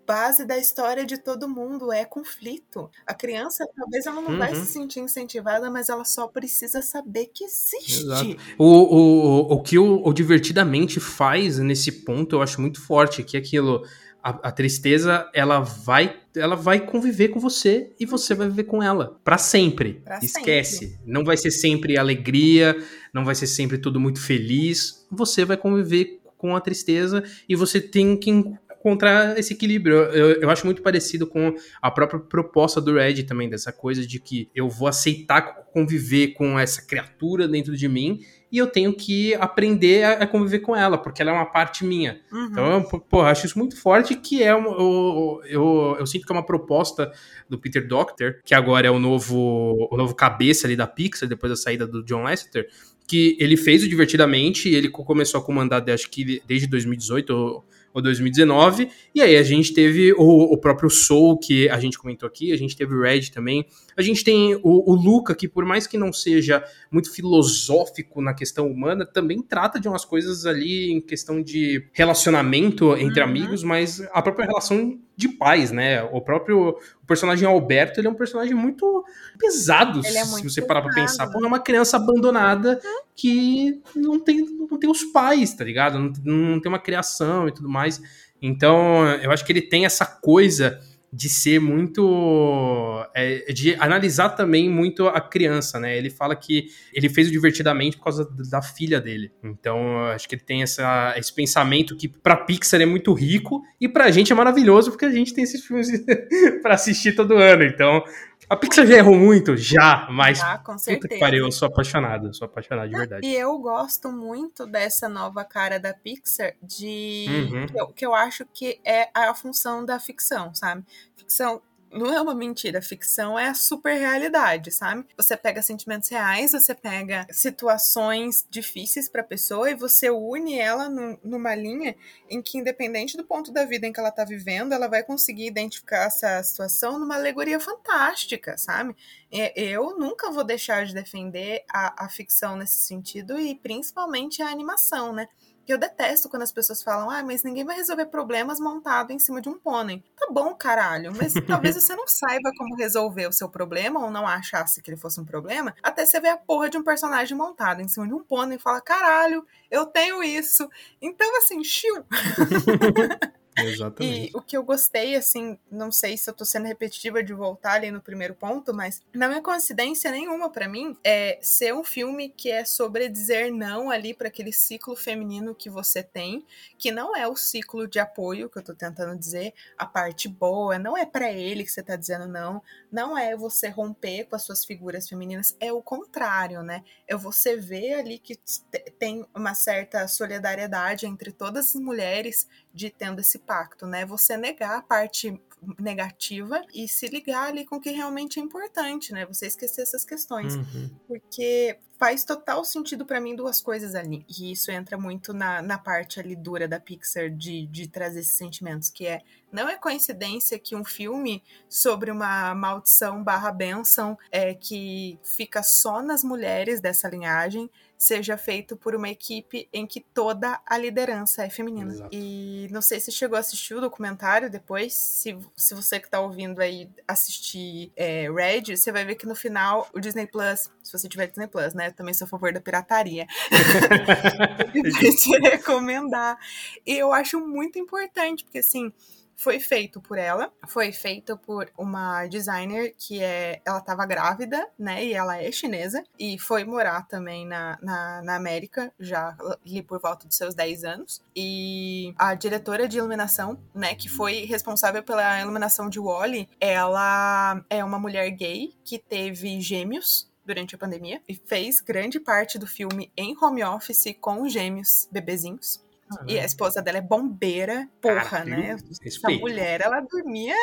[SPEAKER 2] base da história de todo mundo é conflito. A criança, talvez ela não uhum. vai se sentir incentivada, mas ela só precisa saber que existe. Exato.
[SPEAKER 1] O, o, o que o, o Divertidamente faz nesse ponto, eu acho muito forte, que é aquilo a, a, tristeza ela vai ela vai conviver com você e você vai viver com ela para sempre. Pra Esquece. Sempre. Não vai ser sempre alegria, não vai ser sempre tudo muito feliz. Você vai conviver com a tristeza e você tem que encontrar esse equilíbrio. Eu, eu acho muito parecido com a própria proposta do Red também, dessa coisa de que eu vou aceitar conviver com essa criatura dentro de mim e eu tenho que aprender a, a, conviver com ela, porque ela é uma parte minha. Uhum. Então, pô, acho isso muito forte, que é, um, eu, eu, eu, sinto que é uma proposta do Peter Docter, que agora é o novo, o novo cabeça ali da Pixar, depois da saída do John Lasseter, que ele fez o Divertidamente, ele começou a comandar, acho que desde 2018, ou 2019. E aí a gente teve o, o, próprio Soul, que a gente comentou aqui, a gente teve o Red também. A gente tem o, o, Luca, que por mais que não seja muito filosófico na questão humana, também trata de umas coisas ali em questão de relacionamento entre uhum. amigos, mas a própria relação de pais, né? O próprio o personagem Alberto, ele é um personagem muito pesado, é muito se você parar pra pensar. Pô, é uma criança abandonada uhum. que não tem, não tem os pais, tá ligado? Não, não tem uma criação e tudo mais. Então, eu acho que ele tem essa coisa de ser muito. É, de analisar também muito a criança, né? Ele fala que ele fez o divertidamente por causa da filha dele. Então, acho que ele tem essa, esse pensamento que pra Pixar é muito rico e pra gente é maravilhoso porque a gente tem esses filmes para assistir todo ano. Então, a Pixar já errou muito, já, mas.
[SPEAKER 2] Ah, com certeza.
[SPEAKER 1] Puta que pariu, eu sou apaixonado, sou apaixonado de verdade.
[SPEAKER 2] E eu gosto muito dessa nova cara da Pixar, de. Uhum. Que, eu, que eu acho que é a função da ficção, sabe? Ficção não é uma mentira, ficção é a super realidade, sabe? Você pega sentimentos reais, você pega situações difíceis para a pessoa e você une ela numa linha em que, independente do ponto da vida em que ela tá vivendo, ela vai conseguir identificar essa situação numa alegoria fantástica, sabe? Eu nunca vou deixar de defender a, a ficção nesse sentido e principalmente a animação, né? Eu detesto quando as pessoas falam, ah, mas ninguém vai resolver problemas montado em cima de um pônei. Tá bom, caralho, mas talvez você não saiba como resolver o seu problema ou não achasse que ele fosse um problema, até você ver a porra de um personagem montado em cima de um pônei e fala, caralho, eu tenho isso. Então, assim, chiu.
[SPEAKER 1] Exatamente.
[SPEAKER 2] E o que eu gostei, assim, não sei se eu tô sendo repetitiva de voltar ali no primeiro ponto, mas não é coincidência nenhuma para mim é ser um filme que é sobre dizer não ali para aquele ciclo feminino que você tem, que não é o ciclo de apoio que eu tô tentando dizer, a parte boa, não é para ele que você tá dizendo não, não é você romper com as suas figuras femininas, é o contrário, né? É você ver ali que tem uma certa solidariedade entre todas as mulheres de tendo esse pacto, né? Você negar a parte negativa e se ligar ali com o que realmente é importante, né? Você esquecer essas questões. Uhum. Porque faz total sentido para mim duas coisas ali. E isso entra muito na, na parte ali dura da Pixar de, de trazer esses sentimentos, que é não é coincidência que um filme sobre uma maldição barra benção é, que fica só nas mulheres dessa linhagem seja feito por uma equipe em que toda a liderança é feminina. Exato. E não sei se chegou a assistir o documentário depois, se, se você que tá ouvindo aí assistir é, Red, você vai ver que no final o Disney Plus, se você tiver Disney Plus, né? Também sou a favor da pirataria. Vai te recomendar. E eu acho muito importante, porque assim, foi feito por ela, foi feito por uma designer que é, ela estava grávida, né, e ela é chinesa, e foi morar também na, na, na América, já ali por volta dos seus 10 anos, e a diretora de iluminação, né, que foi responsável pela iluminação de Wally, ela é uma mulher gay que teve gêmeos, durante a pandemia e fez grande parte do filme em home office com gêmeos bebezinhos. E a esposa dela é bombeira, porra, Cara, né? Essa mulher, ela dormia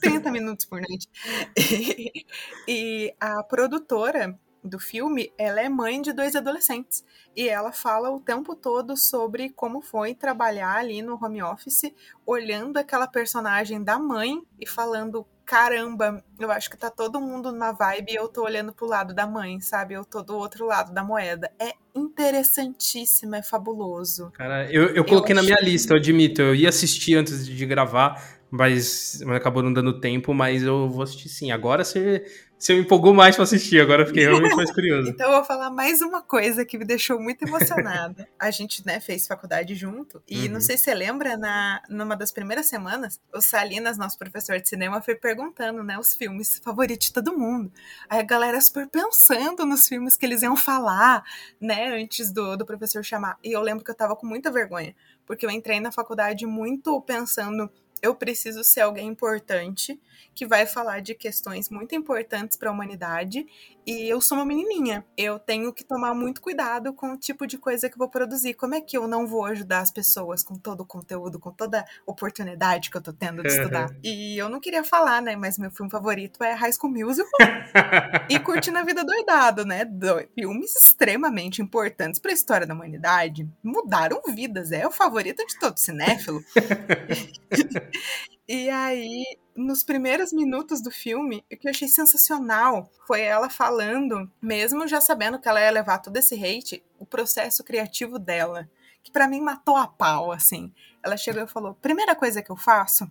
[SPEAKER 2] 30 minutos por noite. E, e a produtora do filme, ela é mãe de dois adolescentes. E ela fala o tempo todo sobre como foi trabalhar ali no home office, olhando aquela personagem da mãe e falando caramba, eu acho que tá todo mundo na vibe e eu tô olhando pro lado da mãe, sabe? Eu tô do outro lado da moeda. É interessantíssimo, é fabuloso.
[SPEAKER 1] Cara, eu, eu coloquei eu na minha lista, eu admito. Eu ia assistir antes de gravar, mas acabou não dando tempo, mas eu vou assistir sim. Agora você você me empolgou mais para assistir, agora fiquei realmente mais curioso.
[SPEAKER 2] então eu vou falar mais uma coisa que me deixou muito emocionada. a gente, né, fez faculdade junto, e uhum. não sei se você lembra, na, numa das primeiras semanas, o Salinas, nosso professor de cinema, foi perguntando, né, os filmes favoritos de todo mundo. Aí a galera super pensando nos filmes que eles iam falar, né, antes do, do professor chamar. E eu lembro que eu tava com muita vergonha, porque eu entrei na faculdade muito pensando eu preciso ser alguém importante que vai falar de questões muito importantes para a humanidade e eu sou uma menininha. Eu tenho que tomar muito cuidado com o tipo de coisa que eu vou produzir. Como é que eu não vou ajudar as pessoas com todo o conteúdo, com toda a oportunidade que eu tô tendo de estudar? E eu não queria falar, né, mas meu filme favorito é High School Musical e Curtindo a Vida Doidado, né? Do, filmes extremamente importantes para a história da humanidade. Mudaram vidas, é o favorito de todo cinéfilo. E aí, nos primeiros minutos do filme, o que eu achei sensacional foi ela falando, mesmo já sabendo que ela ia levar todo esse hate, o processo criativo dela, que para mim matou a pau, assim. Ela chegou e falou: primeira coisa que eu faço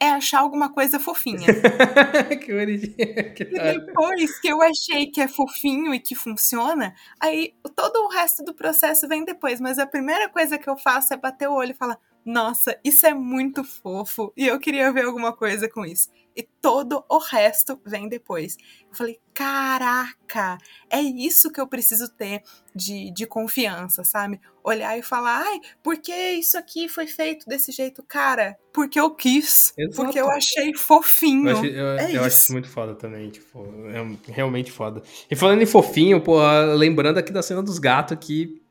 [SPEAKER 2] é achar alguma coisa fofinha. que bonitinho. Que e depois que eu achei que é fofinho e que funciona, aí todo o resto do processo vem depois. Mas a primeira coisa que eu faço é bater o olho e falar: nossa, isso é muito fofo e eu queria ver alguma coisa com isso. E todo o resto vem depois. Eu falei, caraca, é isso que eu preciso ter de, de confiança, sabe? Olhar e falar, ai, por que isso aqui foi feito desse jeito? Cara, porque eu quis, Exato. porque eu achei fofinho.
[SPEAKER 1] Eu,
[SPEAKER 2] achei,
[SPEAKER 1] eu, é eu acho isso muito foda também, tipo, é realmente foda. E falando em fofinho, pô, lembrando aqui da cena dos gatos aqui,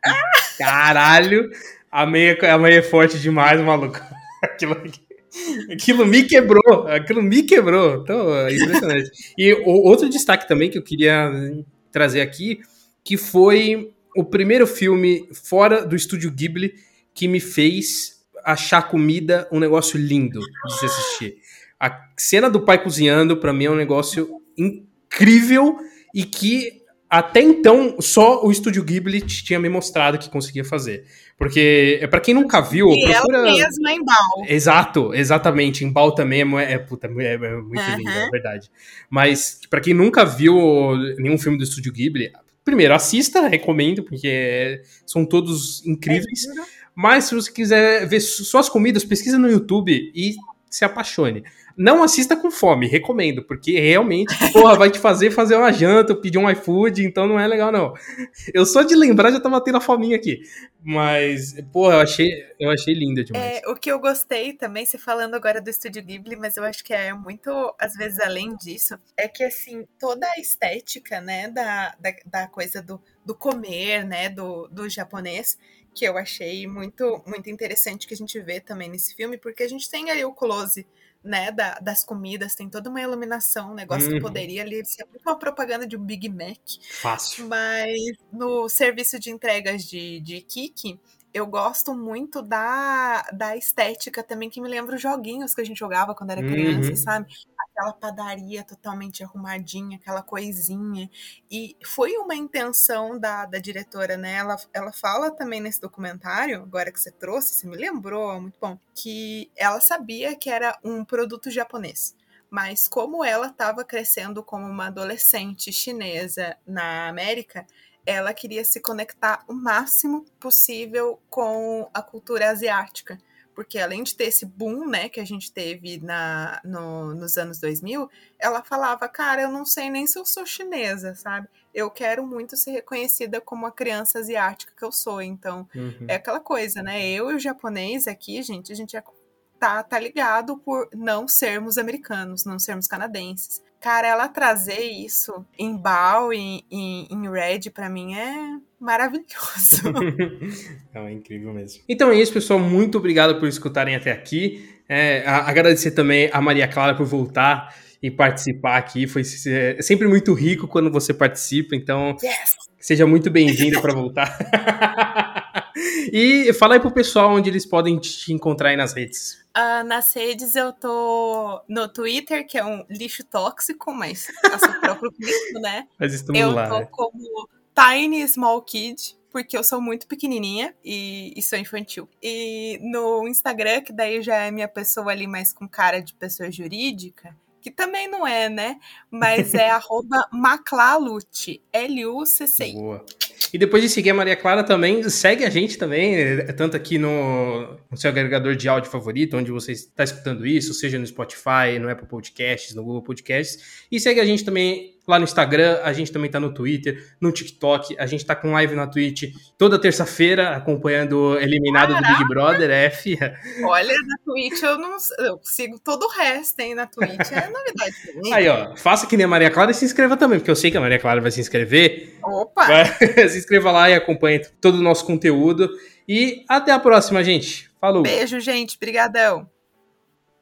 [SPEAKER 1] caralho a meia, a meia é forte demais, maluco. Aquilo, aquilo me quebrou. Aquilo me quebrou. Então, é impressionante. e o, outro destaque também que eu queria trazer aqui, que foi o primeiro filme fora do estúdio Ghibli que me fez achar comida um negócio lindo de se assistir. A cena do pai cozinhando, para mim, é um negócio incrível e que até então só o estúdio Ghibli tinha me mostrado que conseguia fazer. Porque, é para quem nunca viu.
[SPEAKER 2] E procura... ela mesma em Bal.
[SPEAKER 1] Exato, exatamente. Em Bal também é, é, puta, é, é muito uhum. lindo, é verdade. Mas, para quem nunca viu nenhum filme do Estúdio Ghibli, primeiro, assista, recomendo, porque são todos incríveis. É Mas, se você quiser ver só as comidas, pesquisa no YouTube e se apaixone. Não assista com fome, recomendo, porque realmente, porra, vai te fazer fazer uma janta, pedir um iFood, então não é legal, não. Eu só de lembrar já tava tendo a fominha aqui. Mas, porra, eu achei, eu achei linda demais.
[SPEAKER 2] É, o que eu gostei também, você falando agora do Estúdio Ghibli, mas eu acho que é muito, às vezes, além disso, é que, assim, toda a estética, né, da, da, da coisa do, do comer, né, do, do japonês, que eu achei muito, muito interessante que a gente vê também nesse filme, porque a gente tem ali o close né, da, das comidas, tem toda uma iluminação, um negócio uhum. que poderia ali ser uma propaganda de um Big Mac.
[SPEAKER 1] Fácil.
[SPEAKER 2] Mas no serviço de entregas de, de Kiki, eu gosto muito da, da estética também, que me lembra os joguinhos que a gente jogava quando era criança, uhum. sabe? Aquela padaria totalmente arrumadinha, aquela coisinha. E foi uma intenção da, da diretora, né? Ela, ela fala também nesse documentário, agora que você trouxe, você me lembrou, muito bom, que ela sabia que era um produto japonês mas como ela estava crescendo como uma adolescente chinesa na América, ela queria se conectar o máximo possível com a cultura asiática porque além de ter esse boom, né, que a gente teve na, no, nos anos 2000, ela falava, cara, eu não sei nem se eu sou chinesa, sabe? Eu quero muito ser reconhecida como a criança asiática que eu sou, então uhum. é aquela coisa, né? Eu e o japonês aqui, gente, a gente é, tá, tá ligado por não sermos americanos, não sermos canadenses. Cara, ela trazer isso em Bao, em, em, em Red, para mim é maravilhoso.
[SPEAKER 1] é incrível mesmo. Então é isso, pessoal. Muito obrigado por escutarem até aqui. É, agradecer também a Maria Clara por voltar e participar aqui. Foi é sempre muito rico quando você participa, então yes. seja muito bem-vinda para voltar. e fala aí pro pessoal onde eles podem te encontrar aí nas redes.
[SPEAKER 2] Uh, nas redes eu tô no Twitter, que é um lixo tóxico, mas seu próprio lixo, né?
[SPEAKER 1] Mas estamos
[SPEAKER 2] eu
[SPEAKER 1] lá.
[SPEAKER 2] Eu tô
[SPEAKER 1] né?
[SPEAKER 2] como Tiny Small Kid, porque eu sou muito pequenininha e, e, sou infantil. E no Instagram, que daí já é minha pessoa ali mais com cara de pessoa jurídica, que também não é, né? Mas é arroba Maclalute, L-U-C-C-I.
[SPEAKER 1] Boa. E depois de seguir a Maria Clara também, segue a gente também, é, tanto aqui no, no seu agregador de áudio favorito, onde você está escutando isso, seja no Spotify, no Apple Podcasts, no Google Podcasts. E segue a gente também lá no Instagram, a gente também tá no Twitter, no TikTok, a gente tá com live na Twitch toda terça-feira, acompanhando o Eliminado Caraca. do Big Brother, F.
[SPEAKER 2] Olha, na Twitch eu não eu sigo todo o resto, hein, na Twitch, é novidade pra mim.
[SPEAKER 1] Aí, ó, faça que nem a Maria Clara e se inscreva também, porque eu sei que a Maria Clara vai se inscrever.
[SPEAKER 2] Opa!
[SPEAKER 1] Vai, se inscreva lá e acompanhe todo o nosso conteúdo. E até a próxima, gente. Falou!
[SPEAKER 2] Beijo, gente. Brigadão.